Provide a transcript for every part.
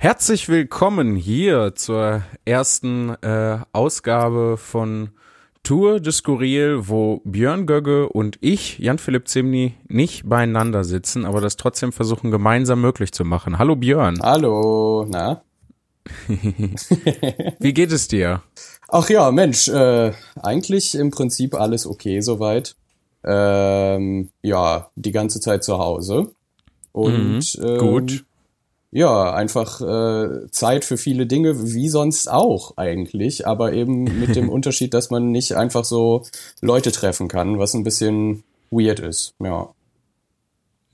Herzlich willkommen hier zur ersten äh, Ausgabe von Tour de Skurril, wo Björn Gögge und ich, Jan-Philipp Zimny, nicht beieinander sitzen, aber das trotzdem versuchen gemeinsam möglich zu machen. Hallo Björn. Hallo, na? Wie geht es dir? Ach ja, Mensch, äh, eigentlich im Prinzip alles okay soweit. Ähm, ja, die ganze Zeit zu Hause. Und Mhm, ähm, gut. Ja, einfach äh, Zeit für viele Dinge, wie sonst auch eigentlich, aber eben mit dem Unterschied, dass man nicht einfach so Leute treffen kann, was ein bisschen weird ist. Ja.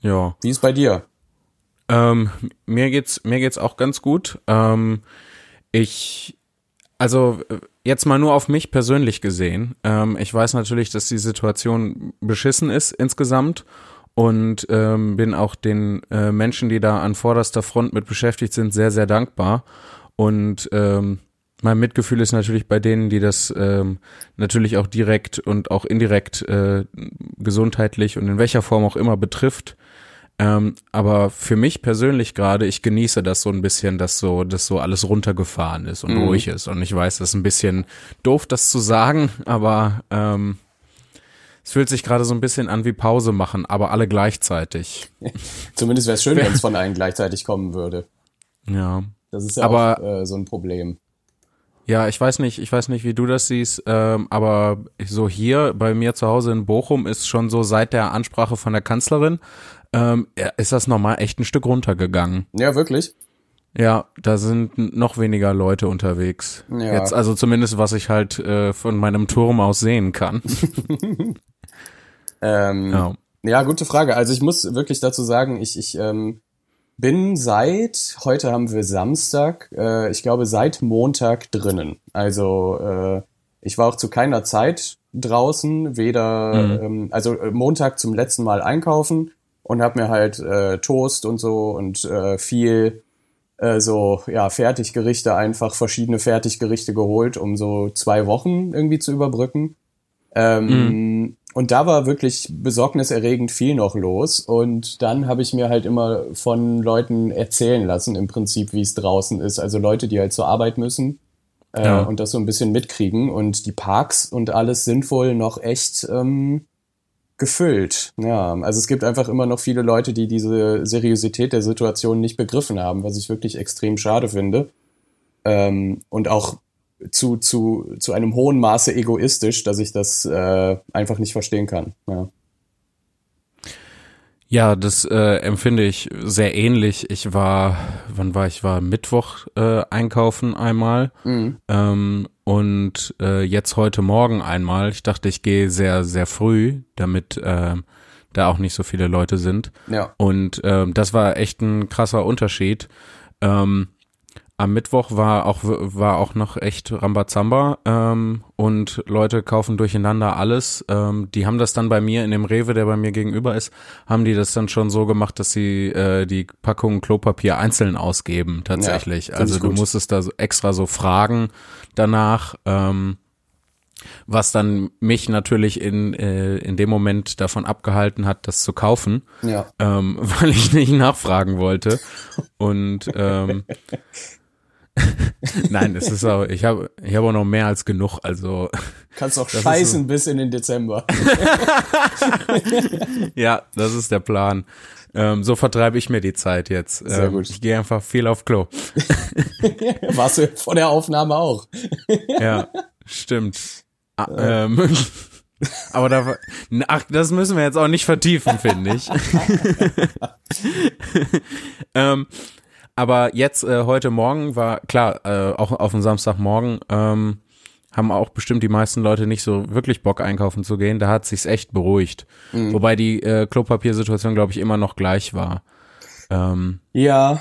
Ja. Wie ist bei dir? Ähm, mir geht's, mir geht's auch ganz gut. Ähm, ich, also jetzt mal nur auf mich persönlich gesehen. Ähm, ich weiß natürlich, dass die Situation beschissen ist insgesamt und ähm, bin auch den äh, Menschen, die da an vorderster Front mit beschäftigt sind, sehr, sehr dankbar. Und ähm, mein Mitgefühl ist natürlich bei denen, die das ähm, natürlich auch direkt und auch indirekt äh, gesundheitlich und in welcher Form auch immer betrifft. Ähm, aber für mich persönlich gerade, ich genieße das so ein bisschen, dass so, dass so alles runtergefahren ist und Mhm. ruhig ist. Und ich weiß, das ist ein bisschen doof, das zu sagen, aber ähm, es fühlt sich gerade so ein bisschen an wie Pause machen, aber alle gleichzeitig. Zumindest wäre es schön, wenn es von allen gleichzeitig kommen würde. Ja. Das ist ja Aber- auch äh, so ein Problem. Ja, ich weiß nicht, ich weiß nicht, wie du das siehst, ähm, aber so hier bei mir zu Hause in Bochum ist schon so seit der Ansprache von der Kanzlerin, ähm, ist das nochmal echt ein Stück runtergegangen. Ja, wirklich? Ja, da sind noch weniger Leute unterwegs. Ja. Jetzt also zumindest, was ich halt äh, von meinem Turm aus sehen kann. Ähm, ja. Ja, gute Frage. Also ich muss wirklich dazu sagen, ich, ich ähm, bin seit, heute haben wir Samstag, äh, ich glaube seit Montag drinnen. Also äh, ich war auch zu keiner Zeit draußen, weder, ähm, also äh, Montag zum letzten Mal einkaufen und habe mir halt äh, Toast und so und äh, viel äh, so, ja, Fertiggerichte, einfach verschiedene Fertiggerichte geholt, um so zwei Wochen irgendwie zu überbrücken. Ähm, Und da war wirklich besorgniserregend viel noch los. Und dann habe ich mir halt immer von Leuten erzählen lassen, im Prinzip, wie es draußen ist. Also Leute, die halt zur Arbeit müssen äh, Ja. und das so ein bisschen mitkriegen. Und die Parks und alles sind wohl noch echt ähm, gefüllt. Ja, also es gibt einfach immer noch viele Leute, die diese Seriosität der Situation nicht begriffen haben, was ich wirklich extrem schade finde. Ähm, und auch zu, zu, zu einem hohen Maße egoistisch, dass ich das äh, einfach nicht verstehen kann. Ja. Ja, das äh, empfinde ich sehr ähnlich. Ich war, wann war ich? War Mittwoch äh, einkaufen einmal Mhm. ähm, und äh, jetzt heute Morgen einmal. Ich dachte, ich gehe sehr, sehr früh, damit äh, da auch nicht so viele Leute sind. Ja. Und ähm, das war echt ein krasser Unterschied. Ähm, am Mittwoch war auch war auch noch echt Rambazamba ähm, und Leute kaufen durcheinander alles. Ähm, die haben das dann bei mir in dem Rewe, der bei mir gegenüber ist, haben die das dann schon so gemacht, dass sie äh, die Packung Klopapier einzeln ausgeben tatsächlich. find also du musstest da so extra so fragen danach. Ähm, was dann mich natürlich in, äh, in dem Moment davon abgehalten hat, das zu kaufen Ja. ähm, weil ich nicht nachfragen wollte. Und ähm, nein, es ist auch, ich habe ich habe auch noch mehr als genug. Also Kannst auch scheißen bis in den Dezember. ja, das ist der Plan. Ähm, so vertreibe ich mir die Zeit jetzt. Sehr ähm, gut. Ich gehe einfach viel auf Klo. Warst du vor der Aufnahme auch. Ja, stimmt. Ah, ähm, aber da, ach, das müssen wir jetzt auch nicht vertiefen, finde ich. ähm, aber jetzt äh, heute Morgen war klar, äh, auch auf dem Samstagmorgen ähm, haben auch bestimmt die meisten Leute nicht so wirklich Bock einkaufen zu gehen. Da hat sich's echt beruhigt, wobei die äh, Klopapiersituation glaube ich immer noch gleich war. Ähm, Ja,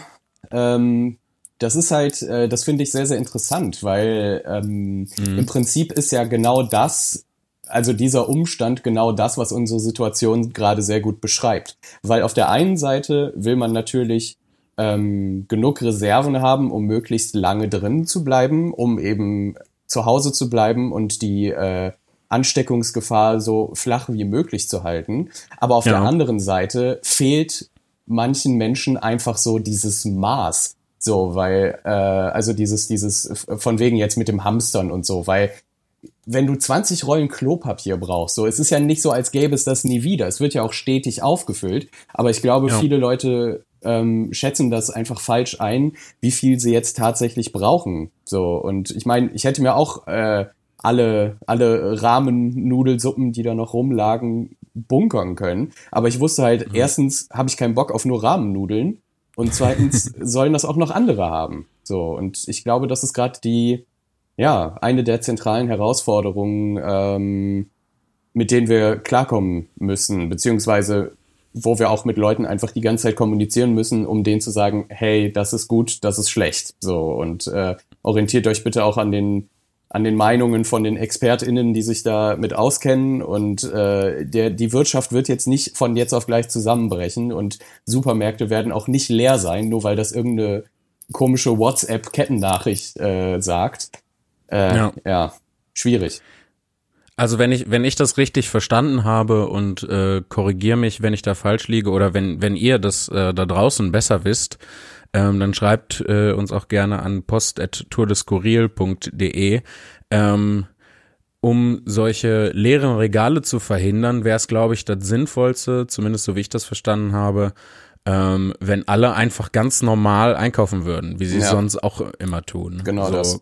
ähm, das ist halt, äh, das finde ich sehr, sehr interessant, weil ähm, im Prinzip ist ja genau das, also dieser Umstand genau das, was unsere Situation gerade sehr gut beschreibt. Weil auf der einen Seite will man natürlich ähm, genug Reserven haben, um möglichst lange drin zu bleiben, um eben zu Hause zu bleiben und die äh, Ansteckungsgefahr so flach wie möglich zu halten. Aber auf Ja. der anderen Seite fehlt manchen Menschen einfach so dieses Maß, So, weil, äh, also dieses, dieses, von wegen jetzt mit dem Hamstern und so, weil wenn du 20 Rollen Klopapier brauchst, so, es ist ja nicht so, als gäbe es das nie wieder. Es wird ja auch stetig aufgefüllt. Aber ich glaube, ja. viele Leute ähm, schätzen das einfach falsch ein, wie viel sie jetzt tatsächlich brauchen. So, und ich meine, ich hätte mir auch äh, alle, alle Rahmen-Nudelsuppen, die da noch rumlagen, bunkern können. Aber ich wusste halt, mhm. erstens habe ich keinen Bock auf nur Rahmennudeln und zweitens sollen das auch noch andere haben. So, und ich glaube, das ist gerade die, ja, eine der zentralen Herausforderungen, ähm, mit denen wir klarkommen müssen, beziehungsweise wo wir auch mit Leuten einfach die ganze Zeit kommunizieren müssen, um denen zu sagen, hey, das ist gut, das ist schlecht. So und äh, orientiert euch bitte auch an den an den Meinungen von den ExpertInnen, die sich da mit auskennen. Und äh, der, die Wirtschaft wird jetzt nicht von jetzt auf gleich zusammenbrechen und Supermärkte werden auch nicht leer sein, nur weil das irgendeine komische WhatsApp-Kettennachricht äh, sagt. Äh, ja. ja, schwierig. Also wenn ich wenn ich das richtig verstanden habe und äh, korrigiere mich, wenn ich da falsch liege oder wenn wenn ihr das äh, da draußen besser wisst, ähm, dann schreibt äh, uns auch gerne an post@tourdeskurril.de. Ähm, um solche leeren Regale zu verhindern, wäre es, glaube ich, das Sinnvollste, zumindest so wie ich das verstanden habe, ähm, wenn alle einfach ganz normal einkaufen würden, wie sie ja. sonst auch immer tun. Genau so, das.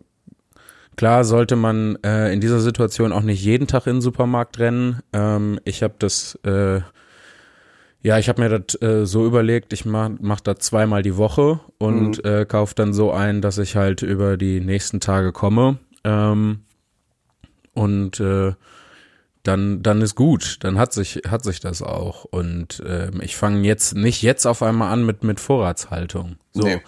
Klar sollte man äh, in dieser Situation auch nicht jeden Tag in den Supermarkt rennen. Ähm, ich habe das, äh, ja, ich habe mir das äh, so überlegt, ich mach, mach das zweimal die Woche und mhm. äh, kaufe dann so ein, dass ich halt über die nächsten Tage komme. Ähm, und äh, dann, dann ist gut, dann hat sich, hat sich das auch. Und ähm, ich fange jetzt nicht jetzt auf einmal an mit, mit Vorratshaltung. So. Nee.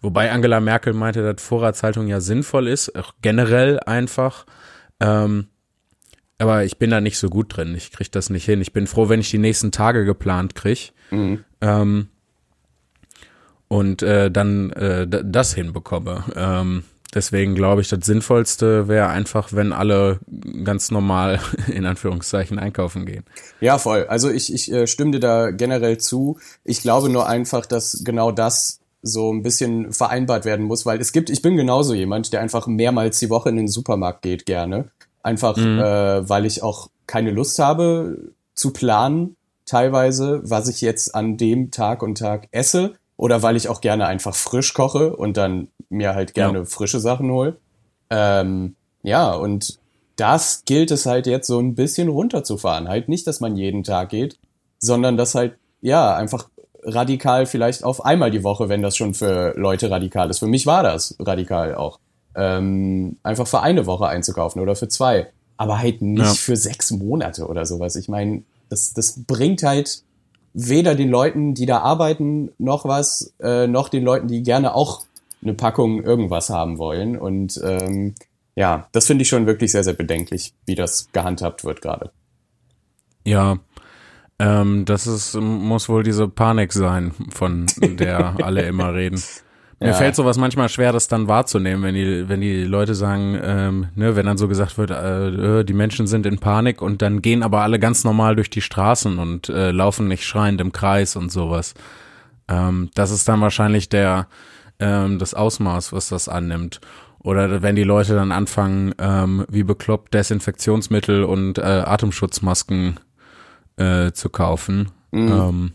Wobei Angela Merkel meinte, dass Vorratshaltung ja sinnvoll ist, auch generell einfach. Ähm, aber ich bin da nicht so gut drin. Ich kriege das nicht hin. Ich bin froh, wenn ich die nächsten Tage geplant kriege. Mhm. Ähm, und äh, dann äh, das hinbekomme. Ähm, deswegen glaube ich, das Sinnvollste wäre einfach, wenn alle ganz normal in Anführungszeichen einkaufen gehen. Ja, voll. Also ich, ich äh, stimme dir da generell zu. Ich glaube nur einfach, dass genau das so ein bisschen vereinbart werden muss, weil es gibt, ich bin genauso jemand, der einfach mehrmals die Woche in den Supermarkt geht gerne. Einfach, mhm. äh, weil ich auch keine Lust habe zu planen, teilweise, was ich jetzt an dem Tag und Tag esse. Oder weil ich auch gerne einfach frisch koche und dann mir halt gerne ja. frische Sachen hole. Ähm, ja, und das gilt es halt jetzt so ein bisschen runterzufahren. Halt nicht, dass man jeden Tag geht, sondern dass halt, ja, einfach radikal vielleicht auf einmal die Woche, wenn das schon für Leute radikal ist. Für mich war das radikal auch. Ähm, einfach für eine Woche einzukaufen oder für zwei. Aber halt nicht ja. für sechs Monate oder sowas. Ich meine, das, das bringt halt weder den Leuten, die da arbeiten, noch was, äh, noch den Leuten, die gerne auch eine Packung irgendwas haben wollen. Und ähm, ja, das finde ich schon wirklich sehr, sehr bedenklich, wie das gehandhabt wird gerade. Ja, ähm, das ist, muss wohl diese Panik sein, von der alle immer reden. Mir ja. fällt sowas manchmal schwer, das dann wahrzunehmen, wenn die, wenn die Leute sagen, ähm, ne, wenn dann so gesagt wird, äh, äh, die Menschen sind in Panik und dann gehen aber alle ganz normal durch die Straßen und äh, laufen nicht schreiend im Kreis und sowas. Ähm, das ist dann wahrscheinlich der ähm, das Ausmaß, was das annimmt. Oder wenn die Leute dann anfangen, ähm, wie bekloppt Desinfektionsmittel und äh, Atemschutzmasken äh, zu kaufen. Mhm. Ähm,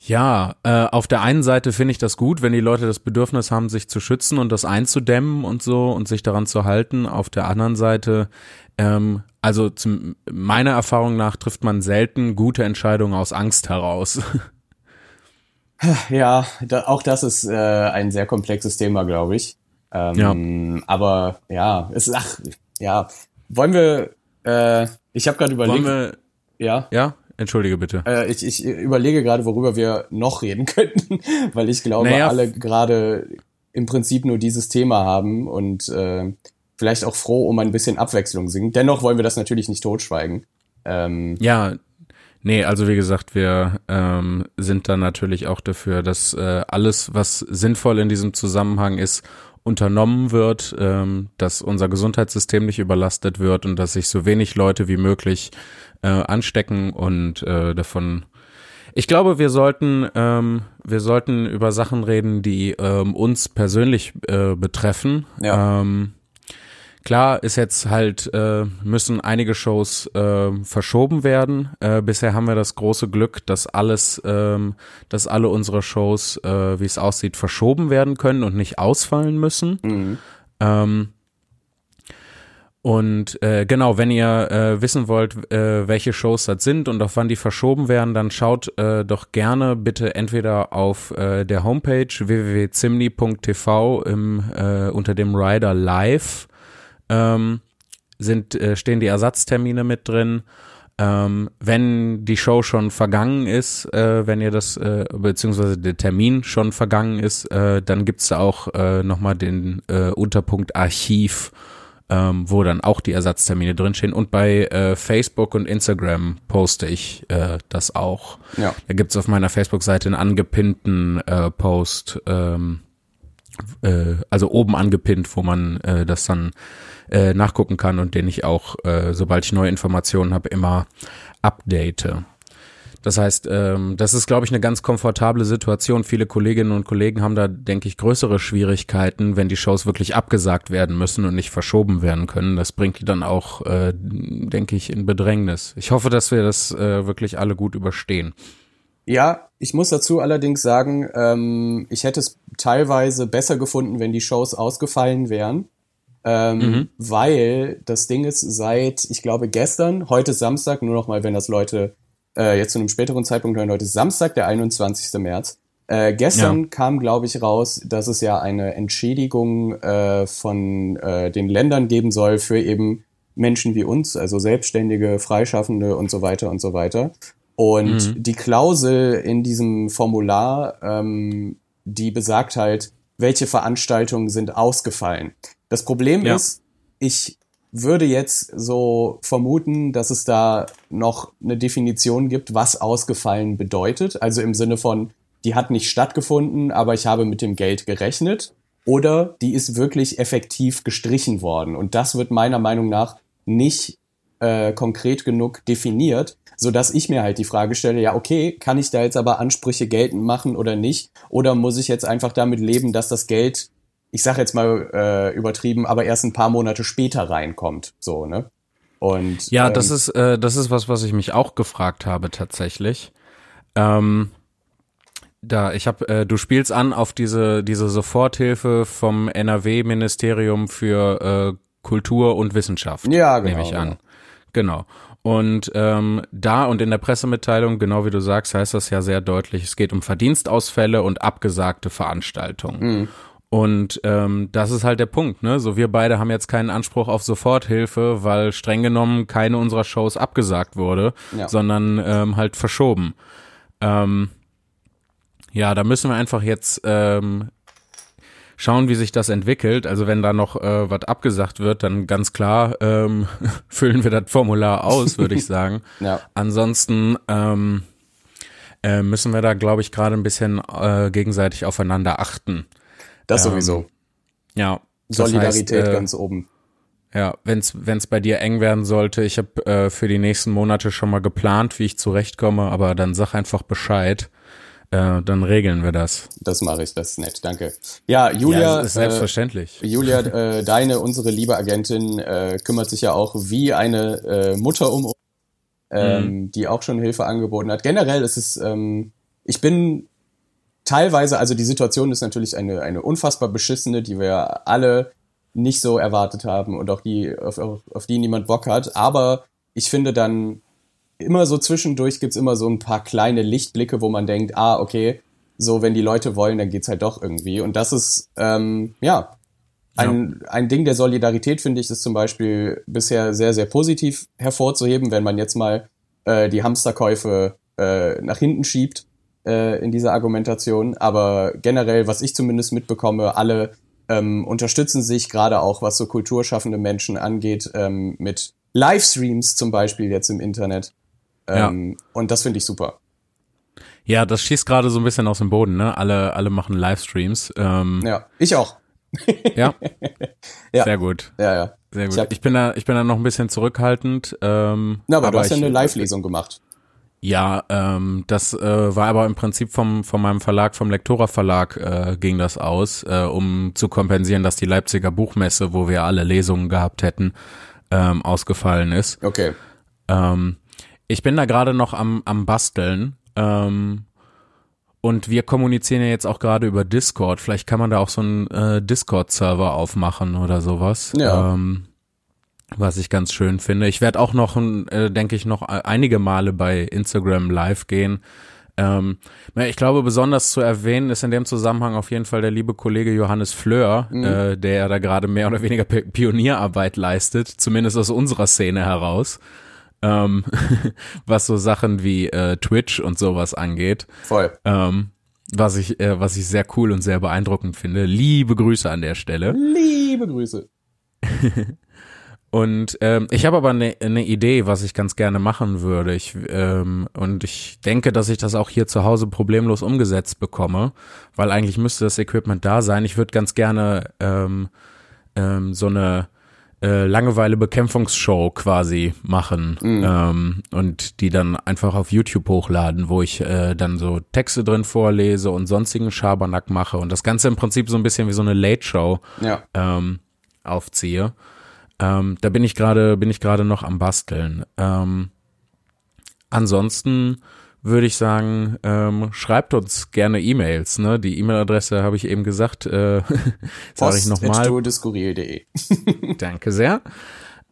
ja, äh, auf der einen Seite finde ich das gut, wenn die Leute das Bedürfnis haben, sich zu schützen und das einzudämmen und so und sich daran zu halten. Auf der anderen Seite, ähm, also zum, meiner Erfahrung nach trifft man selten gute Entscheidungen aus Angst heraus. Ja, da, auch das ist äh, ein sehr komplexes Thema, glaube ich. Ähm, ja. Aber ja, es ist, ach, ja, wollen wir äh, ich habe gerade überlegt. Wir, ja. Ja, entschuldige bitte. Äh, ich, ich überlege gerade, worüber wir noch reden könnten, weil ich glaube, naja. alle gerade im Prinzip nur dieses Thema haben und äh, vielleicht auch froh um ein bisschen Abwechslung sind. Dennoch wollen wir das natürlich nicht totschweigen. Ähm, ja, nee, also wie gesagt, wir ähm, sind dann natürlich auch dafür, dass äh, alles, was sinnvoll in diesem Zusammenhang ist, unternommen wird, ähm, dass unser Gesundheitssystem nicht überlastet wird und dass sich so wenig Leute wie möglich äh, anstecken und äh, davon Ich glaube, wir sollten, ähm, wir sollten über Sachen reden, die ähm, uns persönlich äh, betreffen. Ja. Ähm, klar ist jetzt halt, äh, müssen einige Shows äh, verschoben werden. Äh, bisher haben wir das große Glück, dass alles, ähm, dass alle unsere Shows, äh, wie es aussieht, verschoben werden können und nicht ausfallen müssen. Mhm. Ähm, und äh, genau, wenn ihr äh, wissen wollt, äh, welche Shows das sind und auf wann die verschoben werden, dann schaut äh, doch gerne bitte entweder auf äh, der Homepage www.zimni.tv im, äh, unter dem Rider Live ähm, sind, äh, stehen die Ersatztermine mit drin. Ähm, wenn die Show schon vergangen ist, äh, wenn ihr das, äh, beziehungsweise der Termin schon vergangen ist, äh, dann gibt's da auch äh, nochmal den äh, Unterpunkt Archiv, ähm, wo dann auch die Ersatztermine drinstehen. Und bei äh, Facebook und Instagram poste ich äh, das auch. Ja. Da gibt's auf meiner Facebook-Seite einen angepinnten äh, Post, ähm, äh, also oben angepinnt, wo man äh, das dann äh, nachgucken kann und den ich auch, äh, sobald ich neue Informationen habe, immer update. Das heißt, ähm, das ist, glaube ich, eine ganz komfortable Situation. Viele Kolleginnen und Kollegen haben da, denke ich, größere Schwierigkeiten, wenn die Shows wirklich abgesagt werden müssen und nicht verschoben werden können. Das bringt die dann auch, äh, denke ich, in Bedrängnis. Ich hoffe, dass wir das äh, wirklich alle gut überstehen. Ja, ich muss dazu allerdings sagen, ähm, ich hätte es teilweise besser gefunden, wenn die Shows ausgefallen wären. Ähm, Mhm. Weil das Ding ist, seit, ich glaube, gestern, heute Samstag, nur noch mal, wenn das Leute äh, jetzt zu einem späteren Zeitpunkt hören, heute Samstag, der 21. März. Äh, gestern Ja. kam, glaube ich, raus, dass es ja eine Entschädigung äh, von äh, den Ländern geben soll für eben Menschen wie uns, also Selbstständige, Freischaffende und so weiter und so weiter. Und die Klausel in diesem Formular, ähm, die besagt halt, welche Veranstaltungen sind ausgefallen. Das Problem Ja. ist, ich würde jetzt so vermuten, dass es da noch eine Definition gibt, was ausgefallen bedeutet. Also im Sinne von, die hat nicht stattgefunden, aber ich habe mit dem Geld gerechnet. Oder die ist wirklich effektiv gestrichen worden. Und das wird meiner Meinung nach nicht äh, konkret genug definiert, so dass ich mir halt die Frage stelle, ja, okay, kann ich da jetzt aber Ansprüche geltend machen oder nicht? Oder muss ich jetzt einfach damit leben, dass das Geld, ich sage jetzt mal äh, übertrieben, aber erst ein paar Monate später reinkommt, so, ne? Und Ja, ähm, das ist, äh, das ist was, was ich mich auch gefragt habe tatsächlich. Ähm, da, ich habe, äh, du spielst an auf diese diese Soforthilfe vom NRW-Ministerium für äh, Kultur und Wissenschaft. Ja, genau, Nehme ich genau. an. Genau. Und ähm, da und in der Pressemitteilung, genau wie du sagst, heißt das ja sehr deutlich, es geht um Verdienstausfälle und abgesagte Veranstaltungen. Mhm. Und ähm, das ist halt der Punkt, ne? So wir beide haben jetzt keinen Anspruch auf Soforthilfe, weil streng genommen keine unserer Shows abgesagt wurde, Ja. sondern ähm, halt verschoben. Ähm, ja, da müssen wir einfach jetzt ähm, schauen, wie sich das entwickelt. Also wenn da noch äh, was abgesagt wird, dann ganz klar ähm, füllen wir das Formular aus, würde ich sagen. Ja. Ansonsten ähm, äh, müssen wir da, glaube ich, gerade ein bisschen äh, gegenseitig aufeinander achten. Das ähm, sowieso. Ja. das Solidarität heißt, äh, ganz oben. Ja, wenn's wenn's bei dir eng werden sollte, ich habe äh, für die nächsten Monate schon mal geplant, wie ich zurechtkomme, aber dann sag einfach Bescheid, äh, dann regeln wir das. Das mache ich, das ist nett, danke. Ja, Julia, ja, äh, selbstverständlich. Julia, äh, deine, unsere liebe Agentin, äh, kümmert sich ja auch wie eine äh, Mutter um uns, ähm, die auch schon Hilfe angeboten hat. Generell ist es, ähm, ich bin teilweise, also die Situation ist natürlich eine, eine unfassbar beschissene, die wir alle nicht so erwartet haben und auch die, auf, auf, auf die niemand Bock hat. Aber ich finde dann immer so zwischendurch gibt's immer so ein paar kleine Lichtblicke, wo man denkt, ah, okay, so wenn die Leute wollen, dann geht's halt doch irgendwie. Und das ist, ähm, ja, ein, ein Ding der Solidarität, finde ich, ist zum Beispiel bisher sehr, sehr positiv hervorzuheben, wenn man jetzt mal äh, die Hamsterkäufe äh, nach hinten schiebt äh, in dieser Argumentation. Aber generell, was ich zumindest mitbekomme, alle ähm, unterstützen sich, gerade auch was so kulturschaffende Menschen angeht, ähm, mit Livestreams zum Beispiel jetzt im Internet. Ähm, Und das finde ich super. Ja, das schießt gerade so ein bisschen aus dem Boden, ne? Alle alle machen Livestreams. Ähm, Ja, ich auch. ja. Ja. Sehr gut. Ja, ja. Sehr gut. Ich Ich, hab- bin da ich bin da noch ein bisschen zurückhaltend. Ähm, Na, aber, du hast ja ich- eine Live-Lesung gemacht. Ja, ähm, das äh, war aber im Prinzip vom von meinem Verlag, vom Lektora Verlag äh, ging das aus, äh, um zu kompensieren, dass die Leipziger Buchmesse, wo wir alle Lesungen gehabt hätten, ähm, ausgefallen ist. Okay. Ähm, ich bin da gerade noch am am basteln. Ähm, und wir kommunizieren ja jetzt auch gerade über Discord. Vielleicht kann man da auch so einen äh, Discord-Server aufmachen oder sowas. Ja. Ähm, was ich ganz schön finde. Ich werde auch noch, äh, denke ich, noch einige Male bei Instagram live gehen. Ähm, ich glaube, besonders zu erwähnen ist in dem Zusammenhang auf jeden Fall der liebe Kollege Johannes Fleur, Mhm. äh, der da gerade mehr oder weniger Pi- Pionierarbeit leistet, zumindest aus unserer Szene heraus, ähm, was so Sachen wie äh, Twitch und sowas angeht. Voll. Ähm, was ich, äh, was ich sehr cool und sehr beeindruckend finde. Liebe Grüße an der Stelle. Liebe Grüße. Und ähm, ich habe aber eine ne Idee, was ich ganz gerne machen würde. Ich, ähm, und ich denke, dass ich das auch hier zu Hause problemlos umgesetzt bekomme, weil eigentlich müsste das Equipment da sein. Ich würde ganz gerne ähm, ähm, so eine äh, Langeweile-Bekämpfungsshow quasi machen ähm, und die dann einfach auf YouTube hochladen, wo ich äh, dann so Texte drin vorlese und sonstigen Schabernack mache und das Ganze im Prinzip so ein bisschen wie so eine Late-Show Ja. ähm, aufziehe. Ähm, da bin ich gerade, bin ich gerade noch am Basteln. Ähm, ansonsten würde ich sagen, ähm, schreibt uns gerne E-Mails. Ne? Die E-Mail-Adresse habe ich eben gesagt, äh, sage ich nochmal. Danke sehr.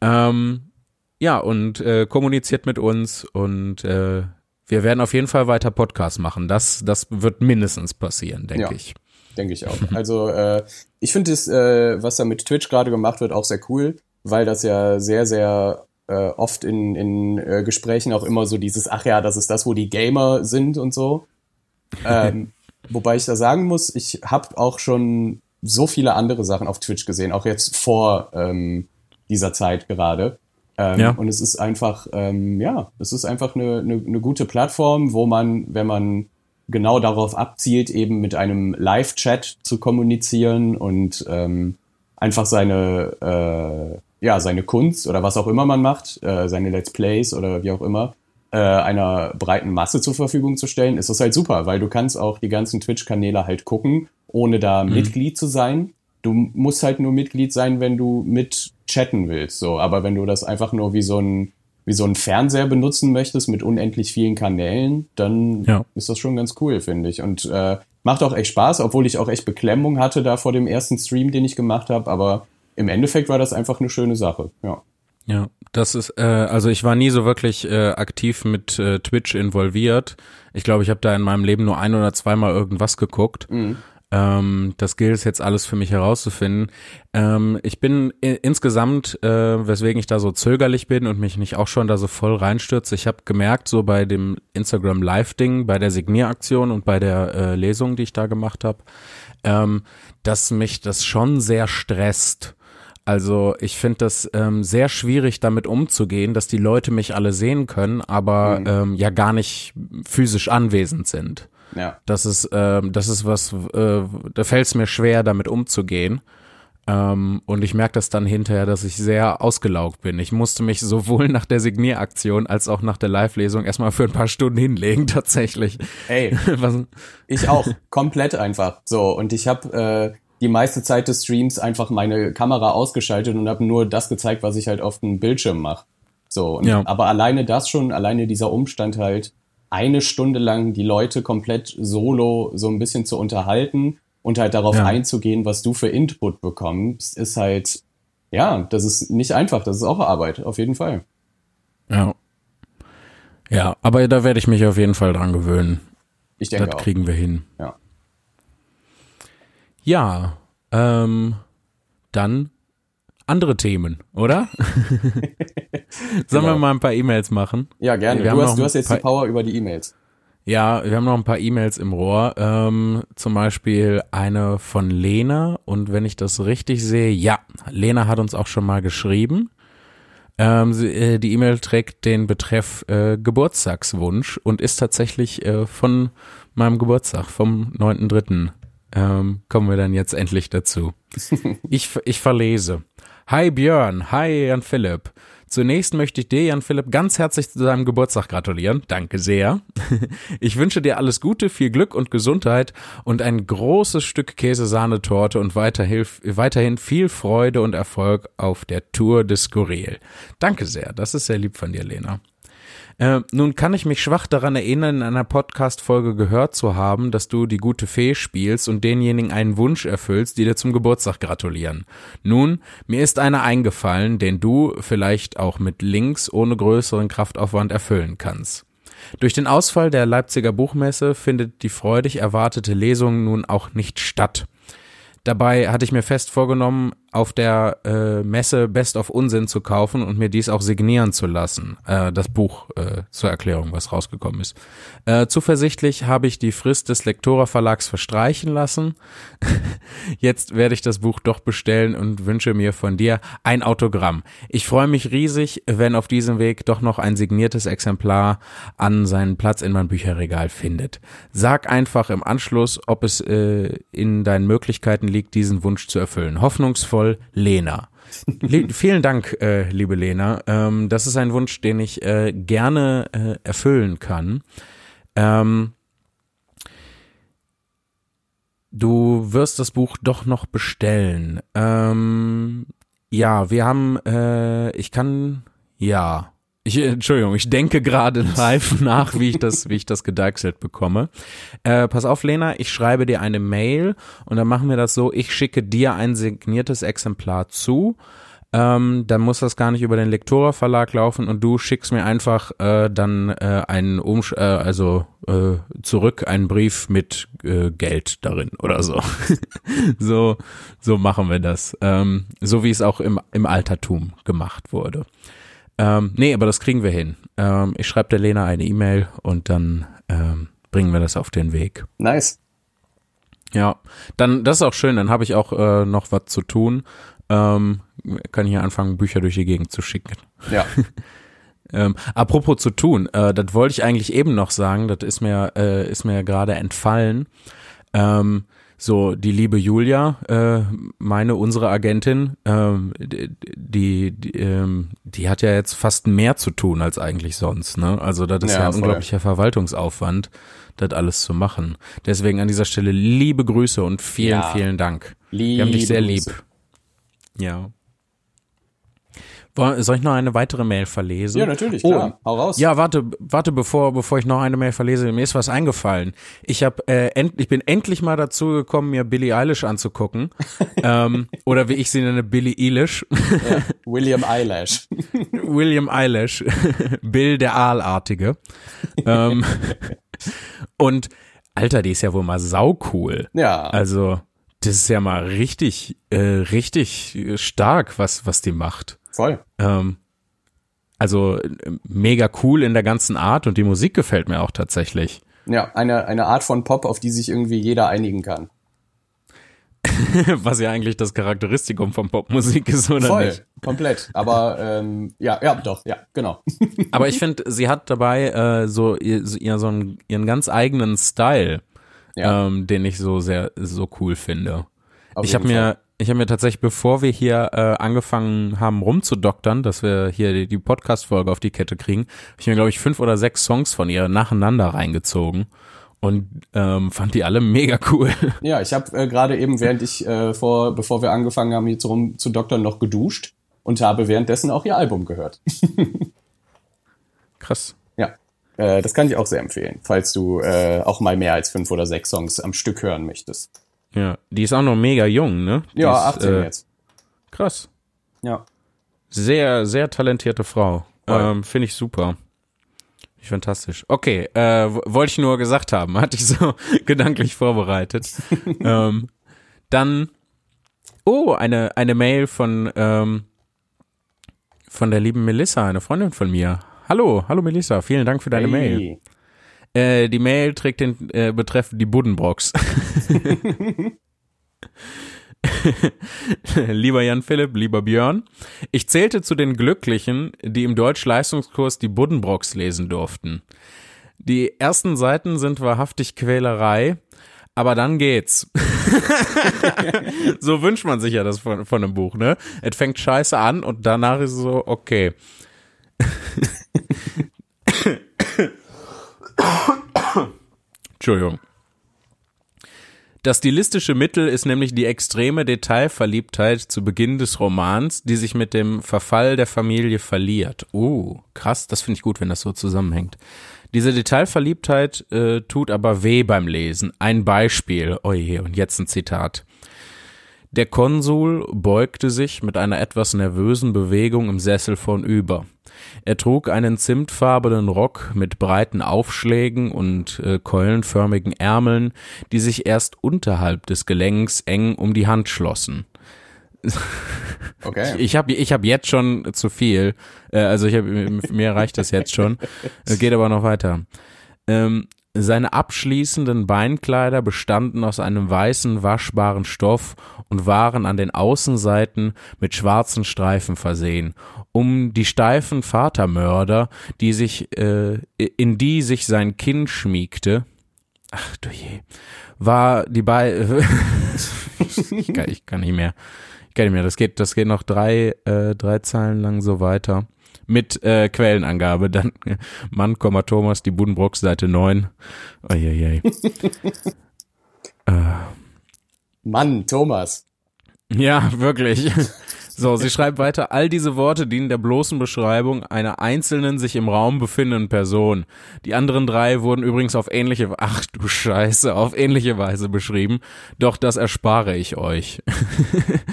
Ähm, ja, und äh, kommuniziert mit uns und äh, wir werden auf jeden Fall weiter Podcasts machen. Das, das wird mindestens passieren, denke Ja. ich. Denke ich auch. Also äh, ich finde das, äh, was da mit Twitch gerade gemacht wird, auch sehr cool, weil das ja sehr, sehr äh, oft in, in äh, Gesprächen auch immer so dieses, ach ja, das ist das, wo die Gamer sind und so. Ähm, wobei ich da sagen muss, ich habe auch schon so viele andere Sachen auf Twitch gesehen, auch jetzt vor ähm, dieser Zeit gerade. Ähm, Ja. Und es ist einfach, ähm, ja, es ist einfach eine, eine, eine gute Plattform, wo man, wenn man genau darauf abzielt, eben mit einem Live-Chat zu kommunizieren und ähm, einfach seine, äh, ja, seine Kunst oder was auch immer man macht, äh, seine Let's Plays oder wie auch immer, äh, einer breiten Masse zur Verfügung zu stellen, ist das halt super, weil du kannst auch die ganzen Twitch-Kanäle halt gucken, ohne da Mitglied zu sein. Du musst halt nur Mitglied sein, wenn du mit chatten willst, so. Aber wenn du das einfach nur wie so ein, wie so ein Fernseher benutzen möchtest mit unendlich vielen Kanälen, dann Ja. ist das schon ganz cool, finde ich. Und äh, macht auch echt Spaß, obwohl ich auch echt Beklemmung hatte da vor dem ersten Stream, den ich gemacht habe. Aber im Endeffekt war das einfach eine schöne Sache. Ja. Ja, das ist, äh, also ich war nie so wirklich äh, aktiv mit äh, Twitch involviert. Ich glaube, ich habe da in meinem Leben nur ein oder zweimal irgendwas geguckt. Ähm, das gilt es jetzt alles für mich herauszufinden. Ähm, ich bin i- insgesamt, äh, weswegen ich da so zögerlich bin und mich nicht auch schon da so voll reinstürze. Ich habe gemerkt, so bei dem Instagram Live-Ding, bei der Signieraktion und bei der äh, Lesung, die ich da gemacht habe, ähm, dass mich das schon sehr stresst. Also ich finde das ähm, sehr schwierig, damit umzugehen, dass die Leute mich alle sehen können, aber ähm, ja gar nicht physisch anwesend sind. Ja. Das ist, ähm, das ist was, äh, da fällt es mir schwer, damit umzugehen. Ähm, und ich merke das dann hinterher, dass ich sehr ausgelaugt bin. Ich musste mich sowohl nach der Signieraktion als auch nach der Live-Lesung erstmal für ein paar Stunden hinlegen, tatsächlich. Ey, ich auch. Komplett einfach. So, und ich habe äh, die meiste Zeit des Streams einfach meine Kamera ausgeschaltet und habe nur das gezeigt, was ich halt auf dem Bildschirm mache. So, Ja. aber alleine das schon, alleine dieser Umstand halt, eine Stunde lang die Leute komplett solo so ein bisschen zu unterhalten und halt darauf Ja. einzugehen, was du für Input bekommst, ist halt, ja, das ist nicht einfach, das ist auch Arbeit, auf jeden Fall. ja. Ja, aber da werde ich mich auf jeden Fall dran gewöhnen. Ich denke Das auch. kriegen wir hin. Ja. Ja, ähm, dann andere Themen, oder? Sollen wir Genau. mal ein paar E-Mails machen? Ja, gerne. Wir Du hast, du hast jetzt die Power über die E-Mails. Ja, wir haben noch ein paar E-Mails im Rohr. Ähm, zum Beispiel eine von Lena. Und wenn ich das richtig sehe, ja, Lena hat uns auch schon mal geschrieben. Ähm, sie, äh, die E-Mail trägt den Betreff äh, Geburtstagswunsch und ist tatsächlich äh, von meinem Geburtstag, vom 9.3. Ähm, kommen wir dann jetzt endlich dazu. Ich, ich verlese. Hi Björn, hi Jan Philipp. Zunächst möchte ich dir, Jan Philipp, ganz herzlich zu deinem Geburtstag gratulieren. Danke sehr. Ich wünsche dir alles Gute, viel Glück und Gesundheit und ein großes Stück Käsesahnetorte und weiterhin viel Freude und Erfolg auf der Tour des Skurril. Danke sehr. Das ist sehr lieb von dir, Lena. Äh, nun kann ich mich schwach daran erinnern, in einer Podcast-Folge gehört zu haben, dass du die gute Fee spielst und denjenigen einen Wunsch erfüllst, die dir zum Geburtstag gratulieren. Nun, mir ist einer eingefallen, den du vielleicht auch mit Links ohne größeren Kraftaufwand erfüllen kannst. Durch den Ausfall der Leipziger Buchmesse findet die freudig erwartete Lesung nun auch nicht statt. Dabei hatte ich mir fest vorgenommen, auf der äh, Messe Best of Unsinn zu kaufen und mir dies auch signieren zu lassen. Äh, das Buch äh, zur Erklärung, was rausgekommen ist. Äh, zuversichtlich habe ich die Frist des Lektora Verlags verstreichen lassen. Jetzt werde ich das Buch doch bestellen und wünsche mir von dir ein Autogramm. Ich freue mich riesig, wenn auf diesem Weg doch noch ein signiertes Exemplar an seinen Platz in meinem Bücherregal findet. Sag einfach im Anschluss, ob es äh, in deinen Möglichkeiten liegt, diesen Wunsch zu erfüllen. Hoffnungsvoll voll Lena. Le vielen Dank, äh, liebe Lena. Ähm, das ist ein Wunsch, den ich äh, gerne äh, erfüllen kann. Ähm, du wirst das Buch doch noch bestellen. Ähm, ja, wir haben, äh, ich kann, ja, ich, Entschuldigung, ich denke gerade live nach, wie ich das, wie ich das gedeichselt bekomme. Äh, pass auf, Lena, ich schreibe dir eine Mail und dann machen wir das so, ich schicke dir ein signiertes Exemplar zu. Ähm, dann muss das gar nicht über den Lektora Verlag laufen und du schickst mir einfach äh, dann äh, einen Umsch äh, also äh, zurück einen Brief mit äh, Geld darin oder so. so so machen wir das. Ähm, so wie es auch im im Altertum gemacht wurde. Ähm, nee, aber das kriegen wir hin. Ähm, ich schreibe der Lena eine E-Mail und dann ähm, bringen wir das auf den Weg. Nice. Ja, dann das ist auch schön. Dann habe ich auch äh, noch was zu tun. Ähm, kann ich hier anfangen, Bücher durch die Gegend zu schicken. Ja. ähm, apropos zu tun, äh, das wollte ich eigentlich eben noch sagen. Das ist mir äh, ist mir gerade entfallen. Ähm, so, die liebe Julia, äh, meine, unsere Agentin, ähm, die, die, ähm, die hat ja jetzt fast mehr zu tun als eigentlich sonst, ne? Also das ist ja, ja ein voll. unglaublicher Verwaltungsaufwand, das alles zu machen. Deswegen an dieser Stelle liebe Grüße und vielen, ja. vielen Dank. Liebe Wir haben dich sehr Grüße. lieb. Ja. Soll ich noch eine weitere Mail verlesen? Ja, natürlich, klar. Oh, Hau raus. Ja, warte, warte, bevor, bevor ich noch eine Mail verlese, mir ist was eingefallen. Ich hab, äh, end, ich bin endlich mal dazu gekommen, mir Billie Eilish anzugucken. ähm, oder wie ich sie nenne, Billie Eilish. ja, William Eyelash. William Eyelash. Bill der Aalartige. ähm, und Alter, die ist ja wohl mal saucool. Ja. Also, das ist ja mal richtig, äh, richtig stark, was, was die macht. Voll. Ähm, also mega cool in der ganzen Art und die Musik gefällt mir auch tatsächlich. Ja, eine, eine Art von Pop, auf die sich irgendwie jeder einigen kann. Was ja eigentlich das Charakteristikum von Popmusik ist, oder Voll, nicht? komplett. Aber ähm, ja, ja, doch, ja, genau. Aber ich finde, sie hat dabei äh, so, ihr, ihr, so einen, ihren ganz eigenen Style, ja. ähm, den ich so sehr so cool finde. Auf ich habe mir ich habe mir tatsächlich, bevor wir hier äh, angefangen haben rumzudoktern, dass wir hier die, die Podcast-Folge auf die Kette kriegen, habe ich mir, glaube ich, fünf oder sechs Songs von ihr nacheinander reingezogen und ähm, fand die alle mega cool. Ja, ich habe äh, gerade eben, während ich äh, vor, bevor wir angefangen haben, hier rum zu doktern, noch geduscht und habe währenddessen auch ihr Album gehört. Krass. Ja, äh, das kann ich auch sehr empfehlen, falls du äh, auch mal mehr als fünf oder sechs Songs am Stück hören möchtest. Ja, die ist auch noch mega jung, ne? Die ja, ist, 18 äh, jetzt. Krass. Ja. Sehr, sehr talentierte Frau. Ähm, Finde ich super. Ich fantastisch. Okay, äh, wollte ich nur gesagt haben, hatte ich so gedanklich vorbereitet. ähm, dann, oh, eine, eine Mail von, ähm, von der lieben Melissa, eine Freundin von mir. Hallo, hallo Melissa, vielen Dank für deine hey. Mail. Äh, die Mail trägt den äh, Betreff die Buddenbrocks. lieber Jan Philipp, lieber Björn, ich zählte zu den Glücklichen, die im Deutsch-Leistungskurs die Buddenbrocks lesen durften. Die ersten Seiten sind wahrhaftig Quälerei, aber dann geht's. so wünscht man sich ja das von, von einem Buch, ne? Es fängt scheiße an und danach ist es so, okay. Entschuldigung. Das stilistische Mittel ist nämlich die extreme Detailverliebtheit zu Beginn des Romans, die sich mit dem Verfall der Familie verliert. Uh, krass, das finde ich gut, wenn das so zusammenhängt. Diese Detailverliebtheit äh, tut aber weh beim Lesen. Ein Beispiel. Oje, und jetzt ein Zitat. Der Konsul beugte sich mit einer etwas nervösen Bewegung im Sessel vornüber. Er trug einen zimtfarbenen Rock mit breiten Aufschlägen und äh, keulenförmigen Ärmeln, die sich erst unterhalb des Gelenks eng um die Hand schlossen. Okay. Ich habe ich hab jetzt schon zu viel. Äh, also ich hab, mir reicht das jetzt schon. Geht aber noch weiter. Ähm, seine abschließenden Beinkleider bestanden aus einem weißen, waschbaren Stoff und waren an den Außenseiten mit schwarzen Streifen versehen, um die steifen Vatermörder, die sich, äh, in die sich sein Kinn schmiegte, ach du je, war die Be ich, kann, ich kann nicht mehr, ich kann nicht mehr, das geht, das geht noch drei, äh, drei Zeilen lang so weiter mit äh, Quellenangabe. Dann Mann, Thomas, die Buddenbrooks, Seite 9. Uiuiui. äh. Mann, Thomas. Ja, wirklich. So, sie schreibt weiter, all diese Worte dienen der bloßen Beschreibung einer einzelnen sich im Raum befindenden Person. Die anderen drei wurden übrigens auf ähnliche, ach du Scheiße, auf ähnliche Weise beschrieben, doch das erspare ich euch.